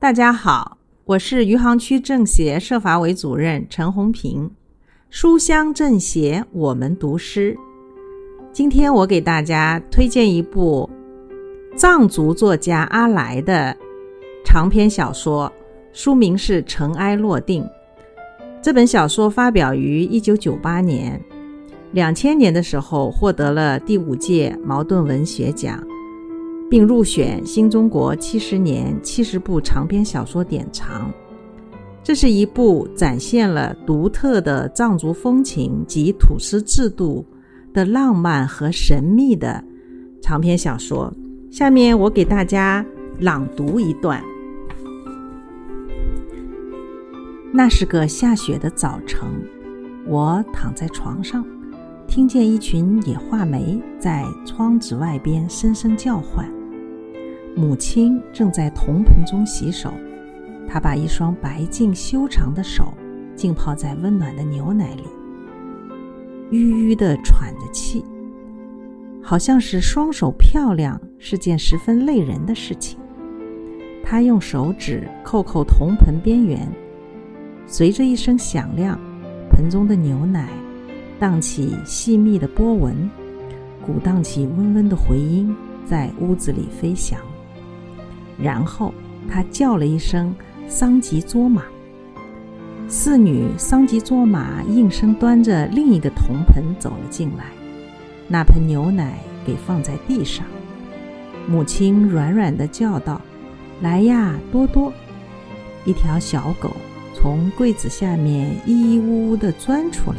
大家好，我是余杭区政协社法委主任陈红平。书香政协，我们读诗。今天我给大家推荐一部藏族作家阿来的长篇小说，书名是《尘埃落定》。这本小说发表于一九九八年，两千年的时候获得了第五届茅盾文学奖。并入选新中国七十年七十部长篇小说典藏。这是一部展现了独特的藏族风情及土司制度的浪漫和神秘的长篇小说。下面我给大家朗读一段。那是个下雪的早晨，我躺在床上，听见一群野画眉在窗子外边声声叫唤。母亲正在铜盆中洗手，她把一双白净修长的手浸泡在温暖的牛奶里，吁吁地喘着气，好像是双手漂亮是件十分累人的事情。她用手指扣扣铜盆边缘，随着一声响亮，盆中的牛奶荡起细密的波纹，鼓荡起温温的回音，在屋子里飞翔。然后他叫了一声“桑吉卓玛”，四女桑吉卓玛应声端着另一个铜盆走了进来，那盆牛奶给放在地上。母亲软软的叫道：“来呀，多多！”一条小狗从柜子下面咿咿呜呜地钻出来，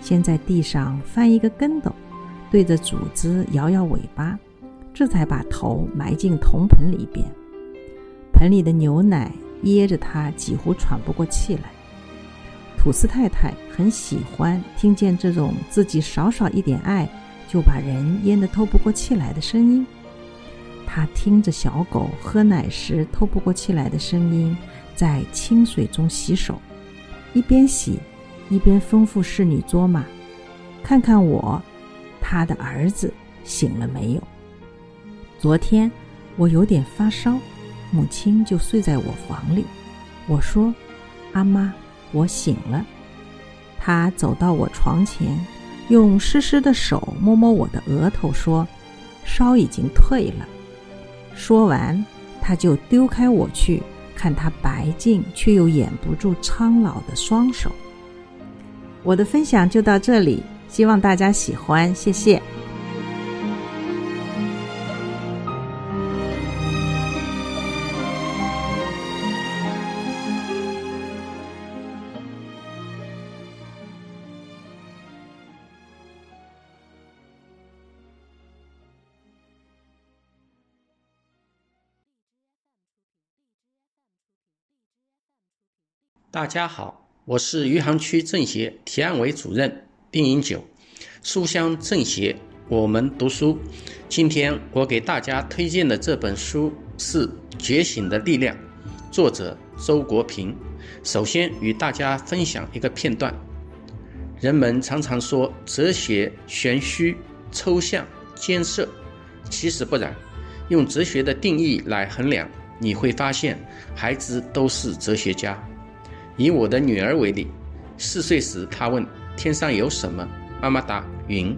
先在地上翻一个跟斗，对着主子摇摇尾巴，这才把头埋进铜盆里边。盆里的牛奶噎着他，几乎喘不过气来。土司太太很喜欢听见这种自己少少一点爱就把人淹得透不过气来的声音。他听着小狗喝奶时透不过气来的声音，在清水中洗手，一边洗一边吩咐侍女卓玛：“看看我，他的儿子醒了没有？昨天我有点发烧。”母亲就睡在我房里。我说：“阿妈，我醒了。”她走到我床前，用湿湿的手摸摸我的额头，说：“烧已经退了。”说完，她就丢开我去看她白净却又掩不住苍老的双手。我的分享就到这里，希望大家喜欢，谢谢。大家好，我是余杭区政协提案委主任丁银九，书香政协，我们读书。今天我给大家推荐的这本书是《觉醒的力量》，作者周国平。首先与大家分享一个片段：人们常常说哲学玄虚、抽象、艰涩，其实不然。用哲学的定义来衡量，你会发现孩子都是哲学家。以我的女儿为例，四岁时，她问天上有什么，妈妈答云，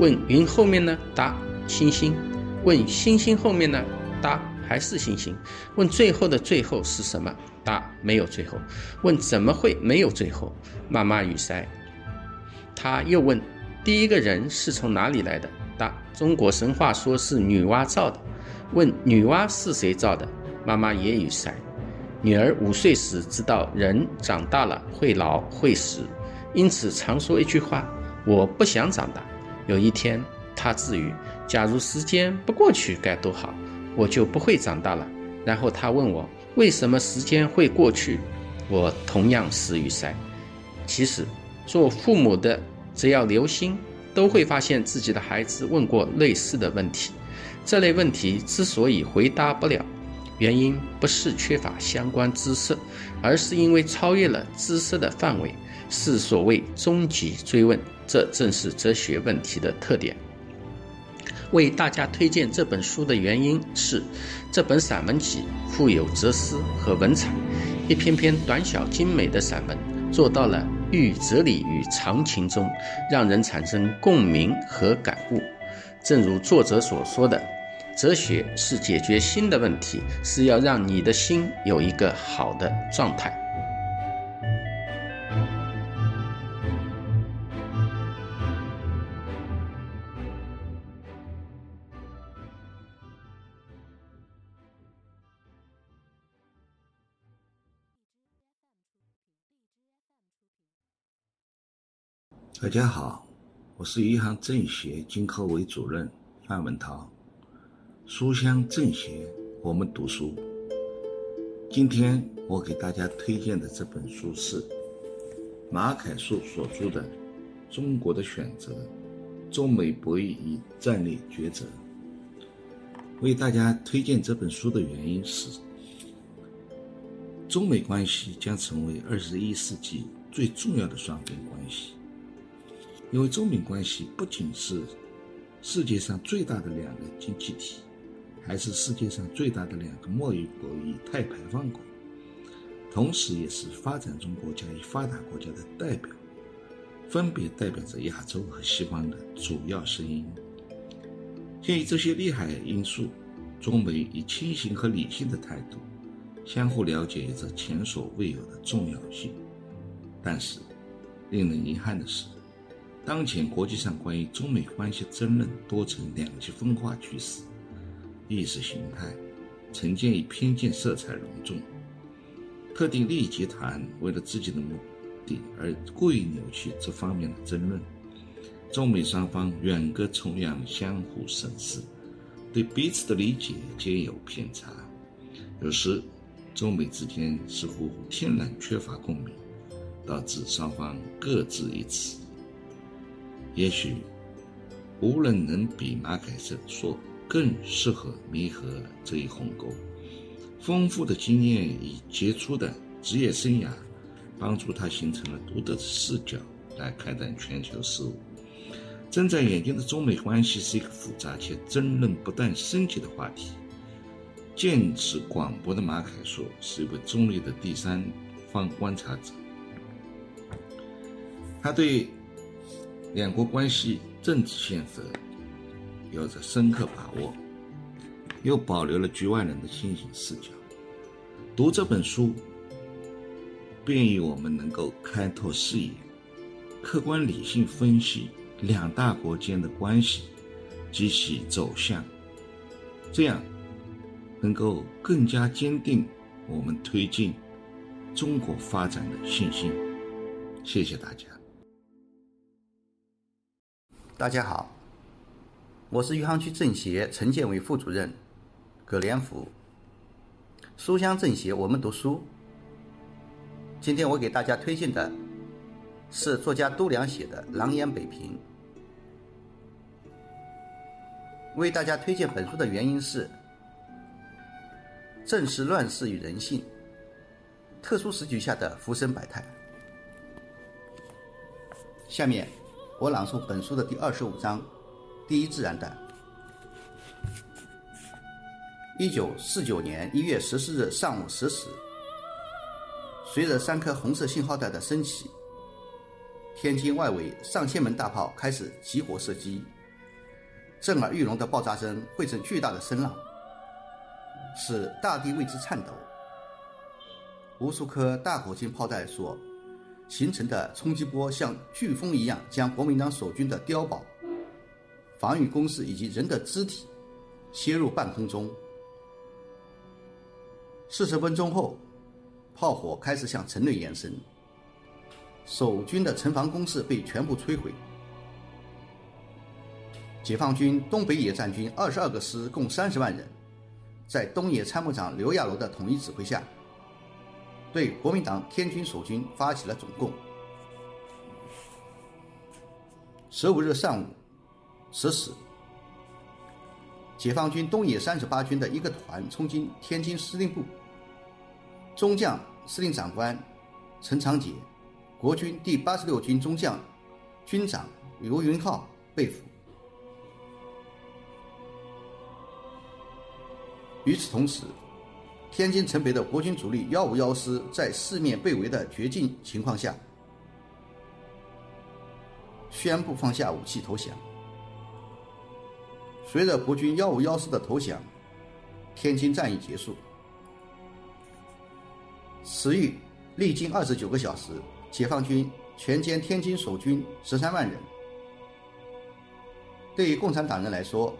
问云后面呢，答星星，问星星后面呢，答还是星星，问最后的最后是什么，答没有最后，问怎么会没有最后，妈妈语塞。他又问第一个人是从哪里来的，答中国神话说是女娲造的，问女娲是谁造的，妈妈也语塞。女儿五岁时知道人长大了会老会死，因此常说一句话：“我不想长大。”有一天，她自语：“假如时间不过去该多好，我就不会长大了。”然后她问我：“为什么时间会过去？”我同样死于塞。其实，做父母的只要留心，都会发现自己的孩子问过类似的问题。这类问题之所以回答不了。原因不是缺乏相关知识，而是因为超越了知识的范围，是所谓终极追问。这正是哲学问题的特点。为大家推荐这本书的原因是，这本散文集富有哲思和文采，一篇篇短小精美的散文做到了寓哲理于常情中，让人产生共鸣和感悟。正如作者所说的，哲学是解决心的问题，是要让你的心有一个好的状态。大家好，我是余杭政协经科委主任范文涛。书香政协，我们读书。今天我给大家推荐的这本书是马凯硕所著的《中国的选择：中美博弈与战略抉择》。为大家推荐这本书的原因是，中美关系将成为二十一世纪最重要的双边关系。因为中美关系不仅是世界上最大的两个经济体，还是世界上最大的两个贸易国与碳排放国，同时也是发展中国家与发达国家的代表，分别代表着亚洲和西方的主要声音。鉴于这些利害因素，中美以清醒和理性的态度相互了解有着前所未有的重要性。但是，令人遗憾的是。当前国际上关于中美关系争论多呈两极分化趋势，意识形态、呈现以偏见色彩浓重，特定利益集团为了自己的目的而故意扭曲这方面的争论，中美双方远隔重洋，相互审视，对彼此的理解皆有偏差，有时中美之间似乎天然缺乏共鸣，导致双方各执一词。也许无人能比马凯硕更适合弥合这一鸿沟。丰富的经验与杰出的职业生涯，帮助他形成了独特的视角来开展全球事务。睁在眼睛的中美关系是一个复杂且争论不断升级的话题。见识广博的马凯硕是一位中立的第三方观察者，他对。两国关系政治现实有着深刻把握，又保留了局外人的清醒视角。读这本书，便于我们能够开拓视野，客观理性分析两大国间的关系及其走向，这样能够更加坚定我们推进中国发展的信心。谢谢大家。大家好，我是余杭区政协陈建伟副主任葛连福。书香政协，我们读书。今天我给大家推荐的是作家都良写的《狼烟北平》。为大家推荐本书的原因是：正是乱世与人性，特殊时局下的浮生百态。下面。我朗诵本书的第二十五章，第一自然段。一九四九年一月十四日上午十时，随着三颗红色信号弹的升起，天津外围上千门大炮开始集火射击，震耳欲聋的爆炸声汇成巨大的声浪，使大地为之颤抖。无数颗大口径炮弹所。形成的冲击波像飓风一样，将国民党守军的碉堡、防御工事以及人的肢体切入半空中。四十分钟后，炮火开始向城内延伸，守军的城防工事被全部摧毁。解放军东北野战军二十二个师共三十万人，在东野参谋长刘亚楼的统一指挥下。对国民党天军守军发起了总攻。十五日上午十时，解放军东野三十八军的一个团冲进天津司令部，中将司令长官陈长捷、国军第八十六军中将军长刘云浩被俘。与此同时，天津城北的国军主力幺五幺师在四面被围的绝境情况下，宣布放下武器投降。随着国军幺五幺师的投降，天津战役结束。十日，历经二十九个小时，解放军全歼天津守军十三万人。对于共产党人来说，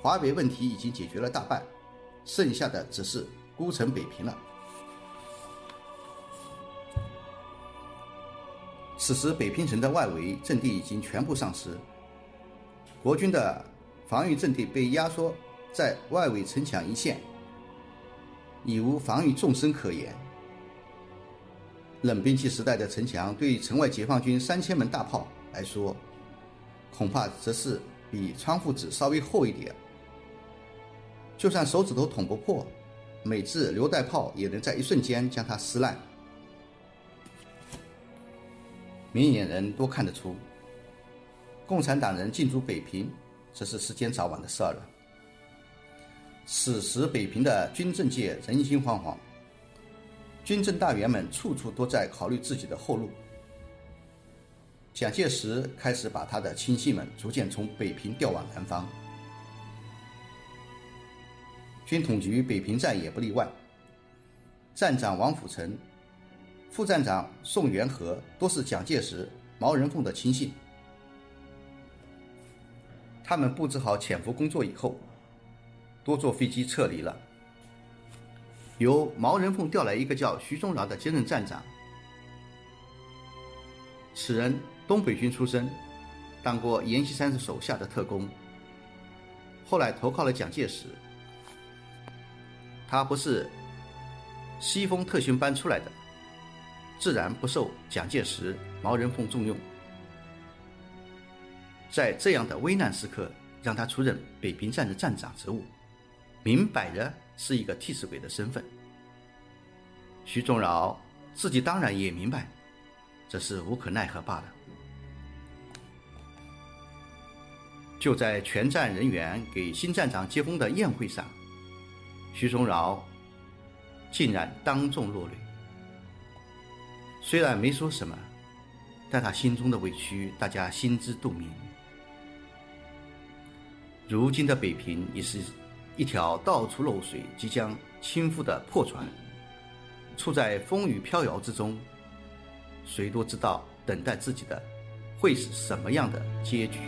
华北问题已经解决了大半，剩下的只是孤城北平了。此时，北平城的外围阵地已经全部丧失，国军的防御阵地被压缩在外围城墙一线，已无防御纵深可言。冷兵器时代的城墙，对城外解放军三千门大炮来说，恐怕则是比窗户纸稍微厚一点。就算手指头捅不破，美制榴弹炮也能在一瞬间将它撕烂。明眼人都看得出，共产党人进驻北平，这是时间早晚的事儿了。此时北平的军政界人心惶惶，军政大员们处处都在考虑自己的后路。蒋介石开始把他的亲信们逐渐从北平调往南方，军统局北平站也不例外。站长王辅成。副站长宋元和都是蒋介石、毛人凤的亲信。他们布置好潜伏工作以后，多坐飞机撤离了。由毛人凤调来一个叫徐宗饶的接任站长。此人东北军出身，当过阎锡山手下的特工，后来投靠了蒋介石。他不是西风特训班出来的。自然不受蒋介石、毛人凤重用，在这样的危难时刻，让他出任北平站的站长职务，明摆着是一个替死鬼的身份。徐宗饶自己当然也明白，这是无可奈何罢了。就在全站人员给新站长接风的宴会上，徐宗饶竟然当众落泪。虽然没说什么，但他心中的委屈，大家心知肚明。如今的北平已是一条到处漏水、即将倾覆的破船，处在风雨飘摇之中。谁都知道，等待自己的会是什么样的结局。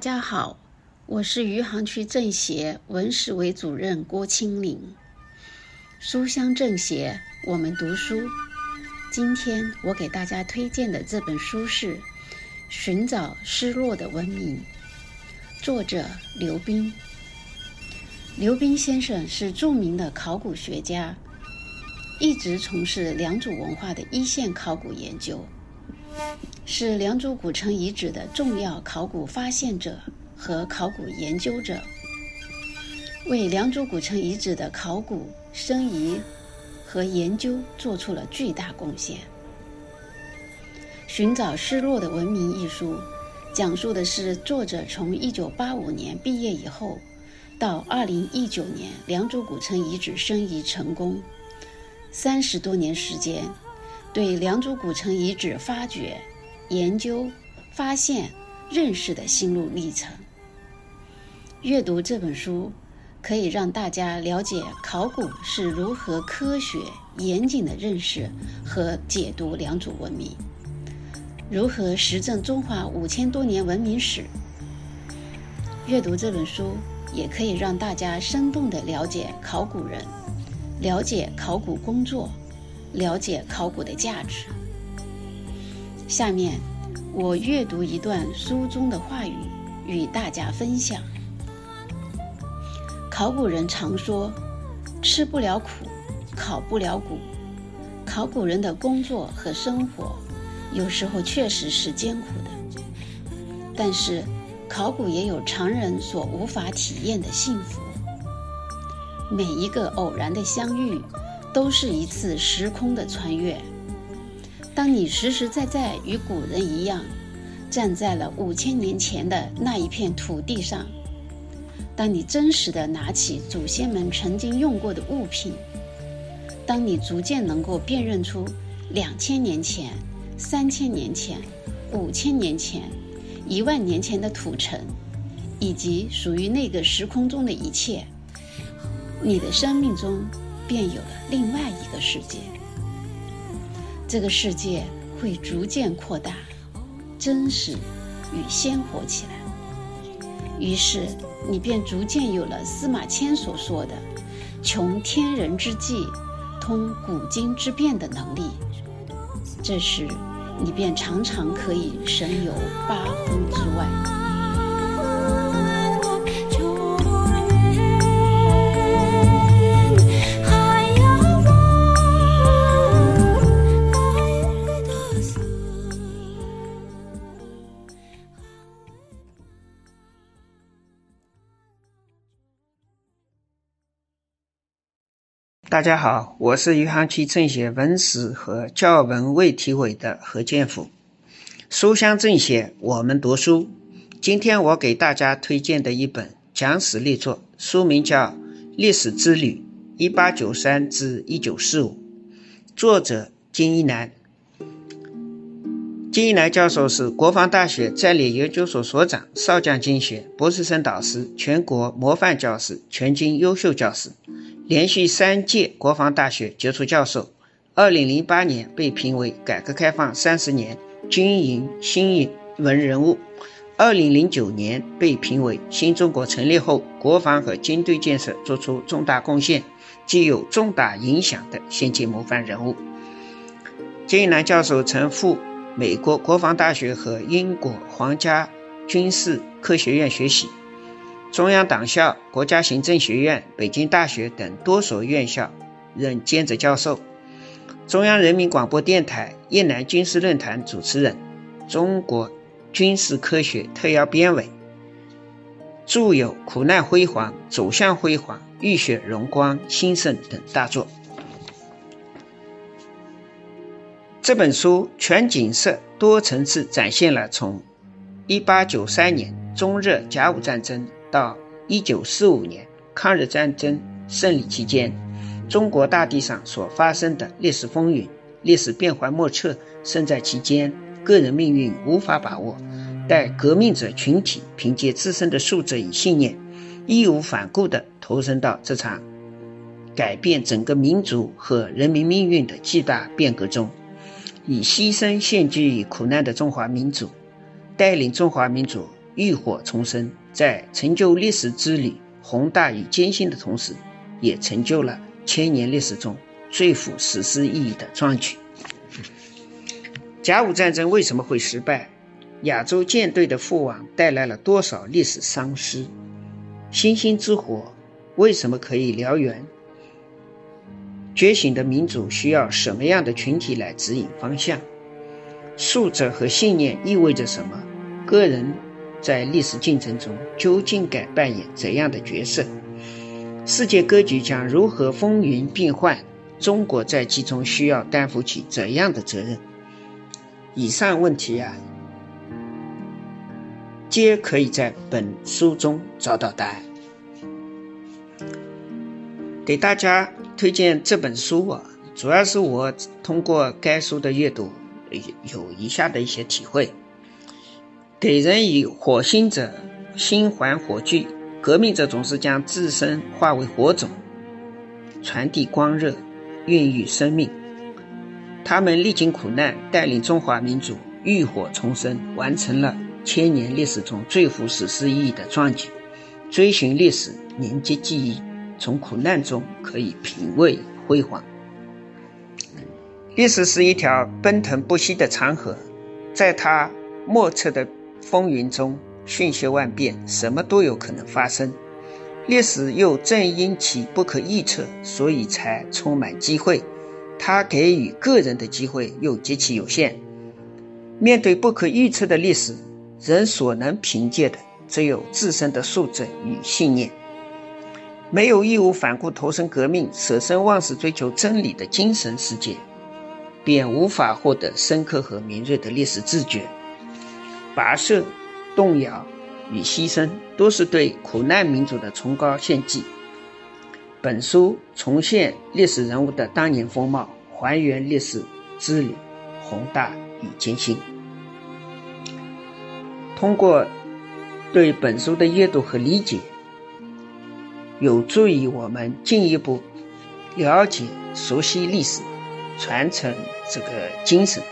大家好，我是余杭区政协文史委主任郭清玲。书香政协，我们读书。今天我给大家推荐的这本书是《寻找失落的文明》，作者刘斌。刘斌先生是著名的考古学家，一直从事良渚文化的一线考古研究。是良渚古城遗址的重要考古发现者和考古研究者，为良渚古城遗址的考古、申遗和研究做出了巨大贡献。《寻找失落的文明》一书，讲述的是作者从1985年毕业以后，到2019年良渚古城遗址申遗成功，三十多年时间，对良渚古城遗址发掘。研究、发现、认识的心路历程。阅读这本书，可以让大家了解考古是如何科学、严谨的认识和解读良渚文明，如何实证中华五千多年文明史。阅读这本书，也可以让大家生动地了解考古人，了解考古工作，了解考古的价值。下面，我阅读一段书中的话语，与大家分享。考古人常说：“吃不了苦，考不了古。”考古人的工作和生活，有时候确实是艰苦的。但是，考古也有常人所无法体验的幸福。每一个偶然的相遇，都是一次时空的穿越。当你实实在在与古人一样，站在了五千年前的那一片土地上，当你真实的拿起祖先们曾经用过的物品，当你逐渐能够辨认出两千年前、三千年前、五千年前、一万年前的土城，以及属于那个时空中的一切。你的生命中便有了另外一个世界，这个世界会逐渐扩大、真实与鲜活起来。于是，你便逐渐有了司马迁所说的“穷天人之际，通古今之变”的能力。这时，你便常常可以神游八荒之外。大家好，我是余杭区政协文史和教文卫体委的何建福。书香政协，我们读书。今天我给大家推荐的一本讲史力作，书名叫《历史之旅：一八九三至一九四五》，作者金一南。金一南教授是国防大学战略研究所所长、少将精选、博士生导师、全国模范教师、全军优秀教师。连续三届国防大学杰出教授，二零零八年被评为改革开放三十年军营新闻人物，二零零九年被评为新中国成立后国防和军队建设作出重大贡献、具有重大影响的先进模范人物。金一南教授曾赴美国国防大学和英国皇家军事科学院学习。中央党校、国家行政学院、北京大学等多所院校任兼职教授，中央人民广播电台越南军事论坛主持人，中国军事科学特邀编委，著有《苦难辉煌》《走向辉煌》《浴血荣光》《兴盛》等大作。这本书全景色、多层次展现了从1893年中日甲午战争。到一九四五年抗日战争胜利期间，中国大地上所发生的历史风云、历史变幻莫测，身在其间，个人命运无法把握。待革命者群体凭借自身的素质与信念，义无反顾地投身到这场改变整个民族和人民命运的巨大变革中，以牺牲献祭于苦难的中华民族，带领中华民族浴火重生。在成就历史之旅宏大与艰辛的同时，也成就了千年历史中最富史诗意义的壮举。甲午战争为什么会失败？亚洲舰队的覆亡带来了多少历史丧失？星星之火为什么可以燎原？觉醒的民主需要什么样的群体来指引方向？素质和信念意味着什么？个人。在历史进程中，究竟该扮演怎样的角色？世界格局将如何风云变幻？中国在其中需要担负起怎样的责任？以上问题啊，皆可以在本书中找到答案。给大家推荐这本书啊，主要是我通过该书的阅读，有以下的一些体会。给人以火星者，心怀火炬。革命者总是将自身化为火种，传递光热，孕育生命。他们历经苦难，带领中华民族浴火重生，完成了千年历史中最富史诗意义的壮举。追寻历史，凝结记忆，从苦难中可以品味辉煌。历史是一条奔腾不息的长河，在它莫测的。风云中，瞬息万变，什么都有可能发生。历史又正因其不可预测，所以才充满机会。它给予个人的机会又极其有限。面对不可预测的历史，人所能凭借的只有自身的素质与信念。没有义无反顾投身革命、舍生忘死追求真理的精神世界，便无法获得深刻和敏锐的历史自觉。跋涉、动摇与牺牲，都是对苦难民族的崇高献祭。本书重现历史人物的当年风貌，还原历史之旅宏大与艰辛。通过对本书的阅读和理解。有助于我们进一步了解、熟悉历史，传承这个精神，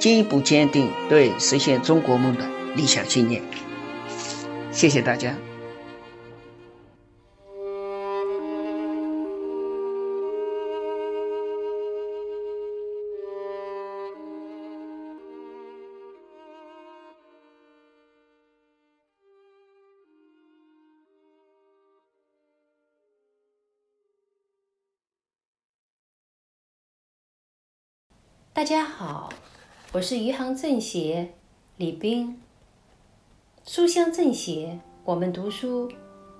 进一步坚定对实现中国梦的理想信念。谢谢大家。大家好，我是余杭政协李斌。书香政协，我们读书。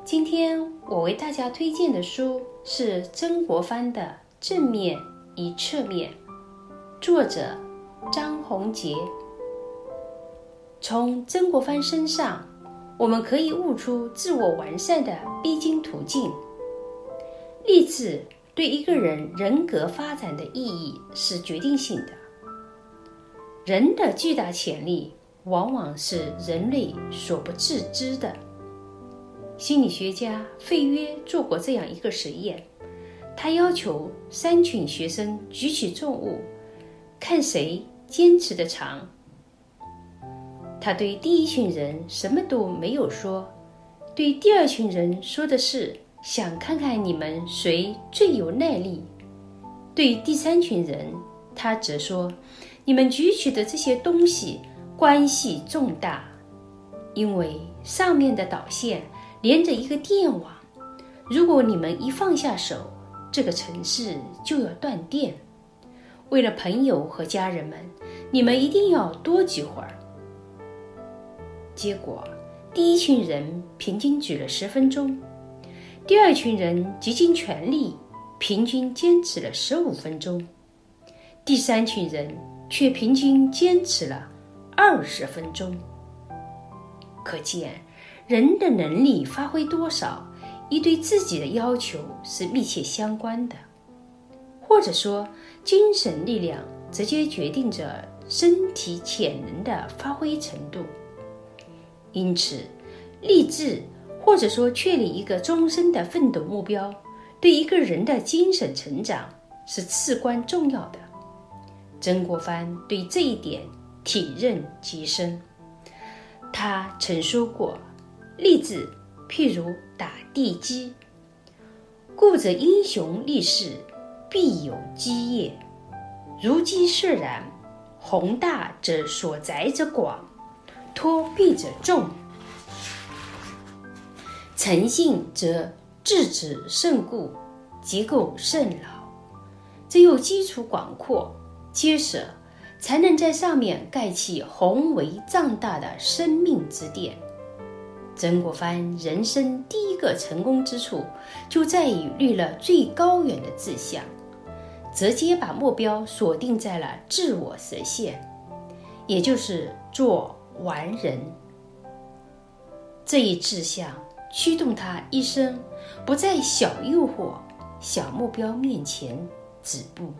今天我为大家推荐的书是曾国藩的《正面与侧面》，作者张宏杰。从曾国藩身上，我们可以悟出自我完善的必经途径。励志。对一个人人格发展的意义是决定性的。人的巨大潜力往往是人类所不自知的。心理学家费约做过这样一个实验，他要求三群学生举起重物，看谁坚持的长。他对第一群人什么都没有说，对第二群人说的是。想看看你们谁最有耐力。对第三群人，他则说：“你们举起的这些东西关系重大，因为上面的导线连着一个电网。如果你们一放下手，这个城市就要断电。为了朋友和家人们，你们一定要多举会儿。”结果，第一群人平均举了十分钟。第二群人竭尽全力，平均坚持了十五分钟；第三群人却平均坚持了二十分钟。可见，人的能力发挥多少，与对自己的要求是密切相关的，或者说，精神力量直接决定着身体潜能的发挥程度。因此，励志。或者说，确立一个终身的奋斗目标，对一个人的精神成长是至关重要的。曾国藩对这一点体认极深。他曾说过：“立志譬如打地基，故者英雄立世，必有基业。如基设然，宏大者所载者广，托庇者众。”诚信则质子甚固，结构甚牢。只有基础广阔、结实，才能在上面盖起宏伟壮大的生命之殿。曾国藩人生第一个成功之处，就在于立了最高远的志向，直接把目标锁定在了自我实现，也就是做完人。这一志向。驱动他一生不在小诱惑、小目标面前止步，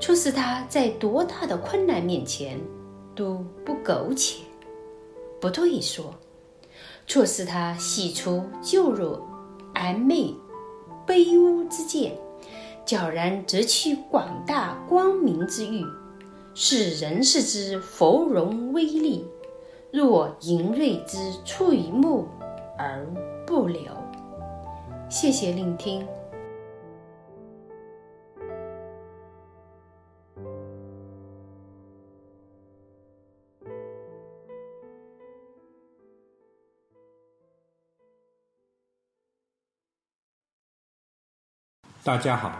促使他在多大的困难面前都不苟且，不退缩，促使他洗除旧弱、暧昧、卑污之见，悄然择取广大光明之欲，使人世之浮荣微丽，若盈瑞之出于目。而不留。谢谢聆听。大家好，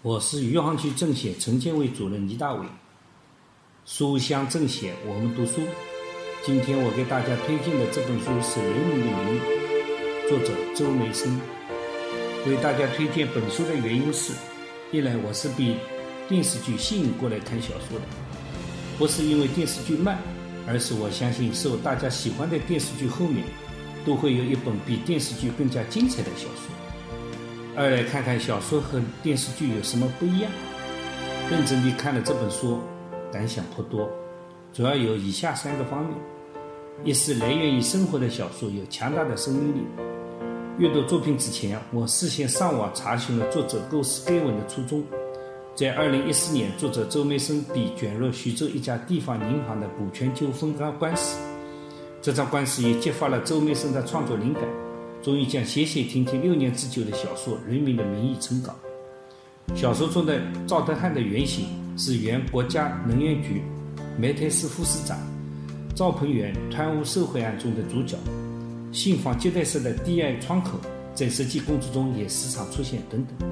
我是余杭区政协城建委主任倪大伟。书香政协，我们读书。今天我给大家推荐的这本书是《人民的名义》，作者周梅生。为大家推荐本书的原因是：一来我是被电视剧吸引过来看小说的，不是因为电视剧慢，而是我相信受大家喜欢的电视剧后面，都会有一本比电视剧更加精彩的小说。二来看看小说和电视剧有什么不一样。认真地看了这本书，感想颇多，主要有以下三个方面：一是来源于生活的小说有强大的生命力。阅读作品之前，我事先上网查询了作者构思该文的初衷。在二零一四年，作者周梅生被卷入徐州一家地方银行的股权纠纷官司，这场官司也激发了周梅生的创作灵感。终于将写写停停六年之久的小说《人民的名义》成稿。小说中的赵德汉的原型是原国家能源局煤炭司副司长赵鹏元贪污受贿案中的主角。信访接待室的低矮窗口在实际工作中也时常出现等等。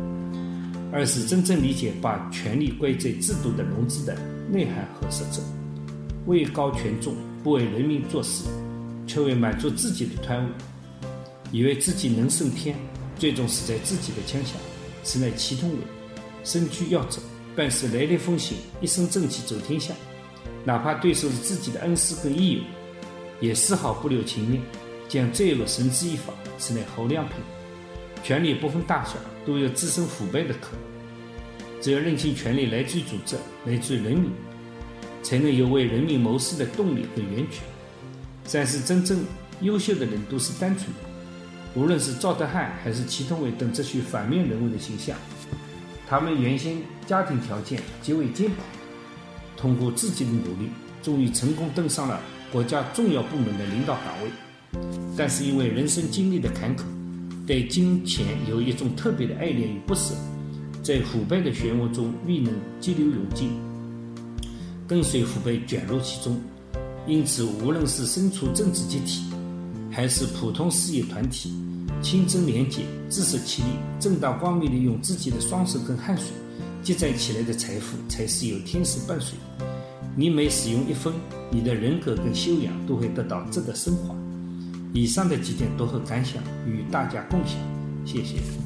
二是真正理解把权力归在制度的笼子的内涵和实质，位高权重，不为人民做事，却为满足自己的贪污。以为自己能胜天，最终死在自己的枪下，此乃祁同伟。身居要职，办事雷厉风行，一身正气走天下。哪怕对手是自己的恩师跟益友，也丝毫不留情面，将罪恶绳之以法，此乃侯亮平。权力不分大小，都有滋生腐败的可能。只有认清权力来自于组织，来自于人民，才能有为人民谋事的动力和源泉。三是真正优秀的人都是单纯的。无论是赵德汉还是祁同伟等这些反面人物的形象，他们原先家庭条件极为艰苦，通过自己的努力，终于成功登上了国家重要部门的领导岗位。但是因为人生经历的坎坷，对金钱有一种特别的爱恋与不舍，在腐败的漩涡中未能激流勇进，跟随腐败卷入其中。因此，无论是身处政治集体，还是普通事业团体，清正廉洁、自食其力、正大光明地用自己的双手跟汗水积攒起来的财富，才是有天使伴随。你每使用一分，你的人格跟修养都会得到质的升华。以上的几点读后感想与大家共享，谢谢。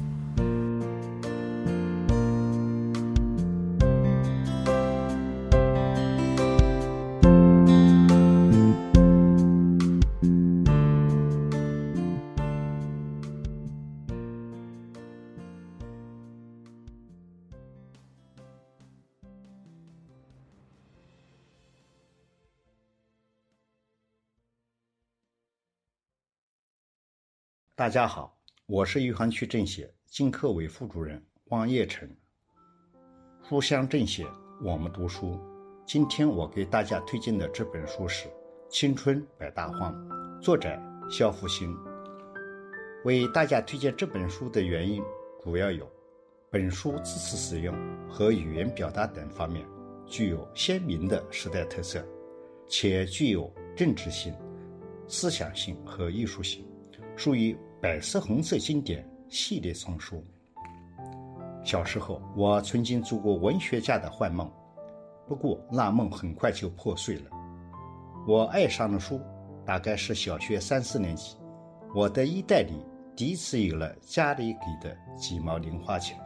大家好，我是余杭区政协经科委副主任汪业成。书香政协，我们读书。今天我给大家推荐的这本书是《青春百大荒》，作者肖复兴。为大家推荐这本书的原因主要有：本书字词使用和语言表达等方面具有鲜明的时代特色，且具有政治性、思想性和艺术性，属于。百色红色经典系列丛书。小时候，我曾经做过文学家的幻梦，不过那梦很快就破碎了。我爱上了书，大概是小学三四年级，我的衣袋里第一次有了家里给的几毛零花钱。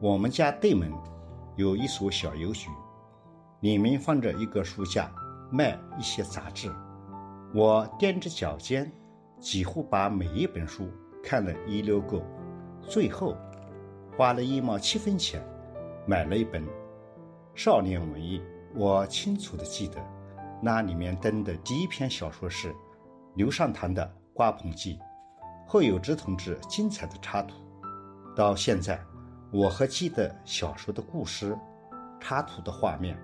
我们家对门有一所小邮局，里面放着一个书架，卖一些杂志。我踮着脚尖。几乎把每一本书看了一溜够，最后花了一毛七分钱买了一本少年文艺。我清楚的记得，那里面登的第一篇小说是刘尚堂的《瓜棚记》，后有之同志精彩的插图。到现在，我还记得小说的故事、插图的画面。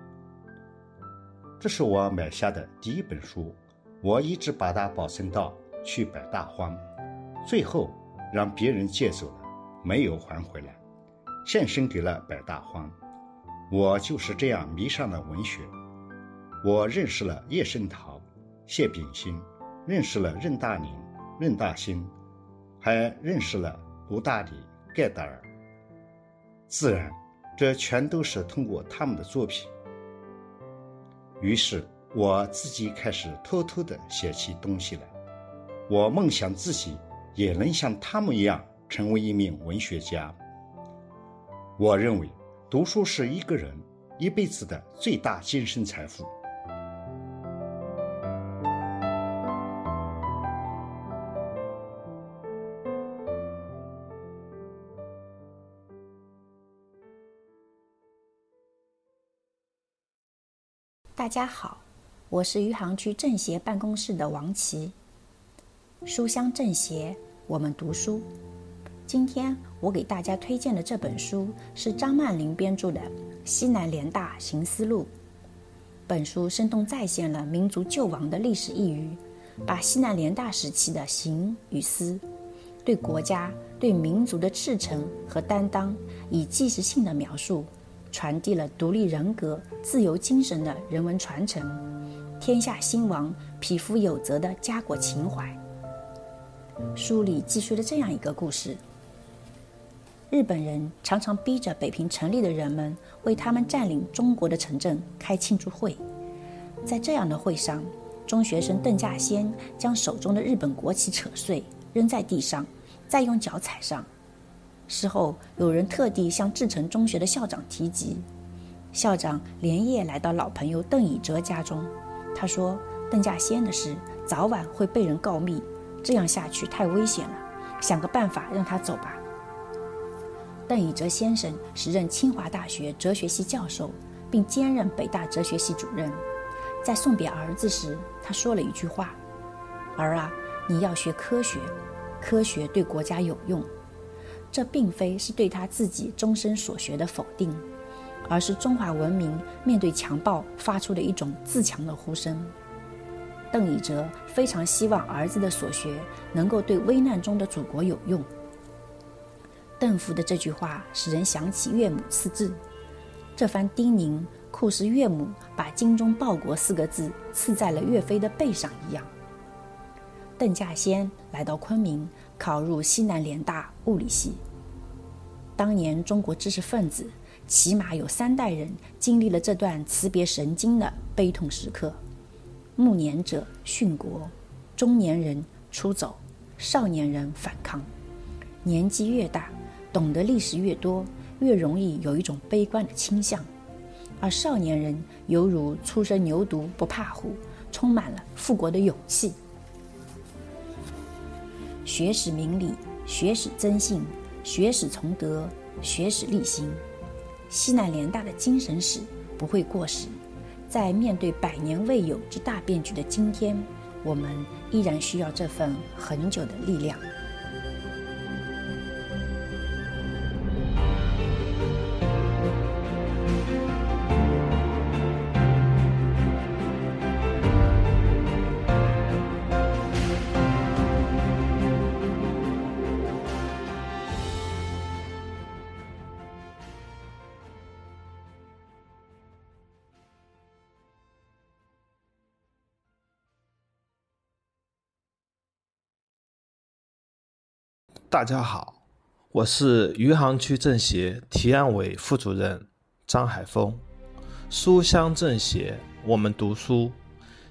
这是我买下的第一本书，我一直把它保存到。去百大荒，最后让别人借走了，没有还回来，献身给了百大荒。我就是这样迷上了文学。我认识了叶圣陶、谢炳新，认识了任大林、任大兴，还认识了卢大礼、盖达尔。自然，这全都是通过他们的作品。于是，我自己开始偷偷地写起东西来。我梦想自己也能像他们一样成为一名文学家。我认为，读书是一个人一辈子的最大精神财富。大家好，我是余杭区政协办公室的王琦。书香政协，我们读书。今天我给大家推荐的这本书是张曼玲编著的《西南联大行思路》。本书生动再现了民族救亡的历史意蕴，把西南联大时期的行与思，对国家、对民族的赤诚和担当，以纪实性的描述。传递了独立人格、自由精神的人文传承，天下兴亡，匹夫有责的家国情怀。书里记述了这样一个故事：日本人常常逼着北平城里的人们为他们占领中国的城镇开庆祝会。在这样的会上，中学生邓稼先将手中的日本国旗扯碎，扔在地上，再用脚踩上。事后，有人特地向志诚中学的校长提及，校长连夜来到老朋友邓以哲家中。他说：“邓稼先的事早晚会被人告密，这样下去太危险了，想个办法让他走吧。”邓以哲先生时任清华大学哲学系教授，并兼任北大哲学系主任。在送别儿子时，他说了一句话：“儿啊，你要学科学，科学对国家有用。”这并非是对他自己终身所学的否定，而是中华文明面对强暴发出的一种自强的呼声。邓以哲非常希望儿子的所学能够对危难中的祖国有用。邓父的这句话使人想起岳母刺字，这番叮咛酷似岳母把“精忠报国”四个字刺在了岳飞的背上一样。邓稼先来到昆明。考入西南联大物理系。当年中国知识分子起码有三代人经历了这段辞别神经的悲痛时刻：暮年者殉国，中年人出走，少年人反抗。年纪越大，懂得历史越多，越容易有一种悲观的倾向；而少年人犹如初生牛犊不怕虎，充满了复国的勇气。学史明理，学史增信，学史崇德，学史立心。西南联大的精神史不会过时，在面对百年未有之大变局的今天，我们依然需要这份恒久的力量。大家好，我是余杭区政协提案委副主任张海峰。书香政协，我们读书。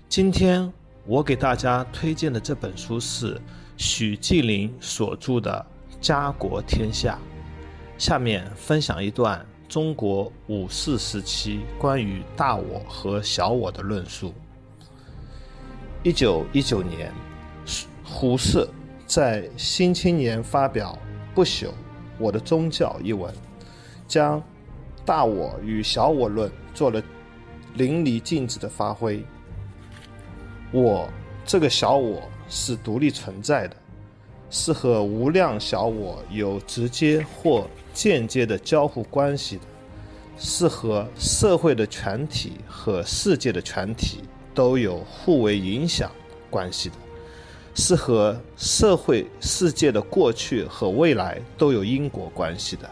今天我给大家推荐的这本书是许继林所著的《家国天下》。下面分享一段中国五四时期关于大我和小我的论述。一九一九年，胡适。在《新青年》发表《不朽我的宗教》一文，将大我与小我论做了淋漓尽致的发挥。我这个小我是独立存在的，是和无量小我有直接或间接的交互关系的，是和社会的全体和世界的全体都有互为影响关系的。是和社会世界的过去和未来都有因果关系的。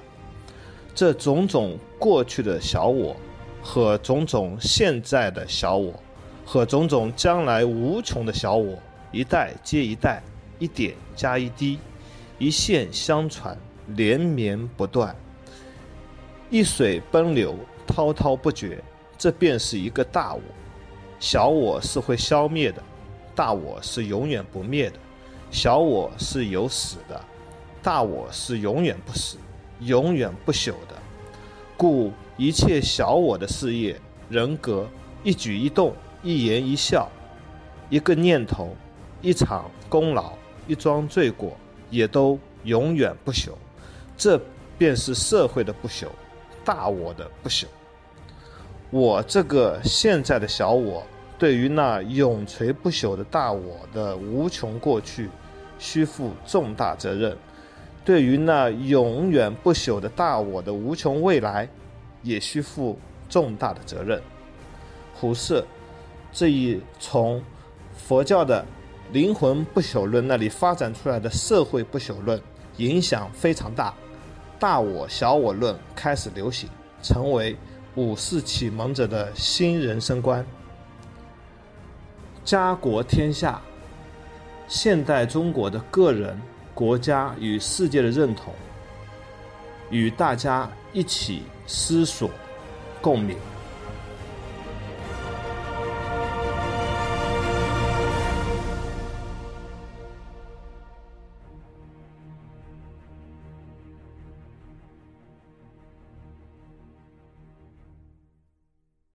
这种种过去的小我，和种种现在的小我，和种种将来无穷的小我，一代接一代，一点加一滴，一线相传，连绵不断。一水奔流，滔滔不绝，这便是一个大我。小我是会消灭的，大我是永远不灭的。小我是有死的，大我是永远不死、永远不朽的。故一切小我的事业、人格、一举一动、一言一笑、一个念头、一场功劳、一桩罪过，也都永远不朽。这便是社会的不朽。大我的不朽，我这个现在的小我，对于那永垂不朽的大我的无穷过去，需负重大责任；对于那永远不朽的大我的无穷未来，也需负重大的责任。胡适这一从佛教的灵魂不朽论那里发展出来的社会不朽论，影响非常大。大我小我论开始流行，成为五四启蒙者的新人生观。家国天下，现代中国的个人、国家与世界的认同，与大家一起思索、共鸣。